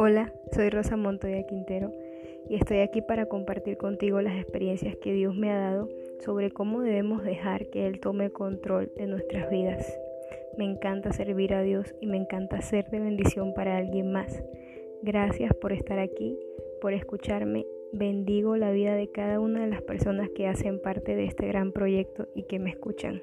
Hola, soy Rosa Montoya Quintero y estoy aquí para compartir contigo las experiencias que Dios me ha dado sobre cómo debemos dejar que Él tome control de nuestras vidas. Me encanta servir a Dios y me encanta ser de bendición para alguien más. Gracias por estar aquí, por escucharme. Bendigo la vida de cada una de las personas que hacen parte de este gran proyecto y que me escuchan.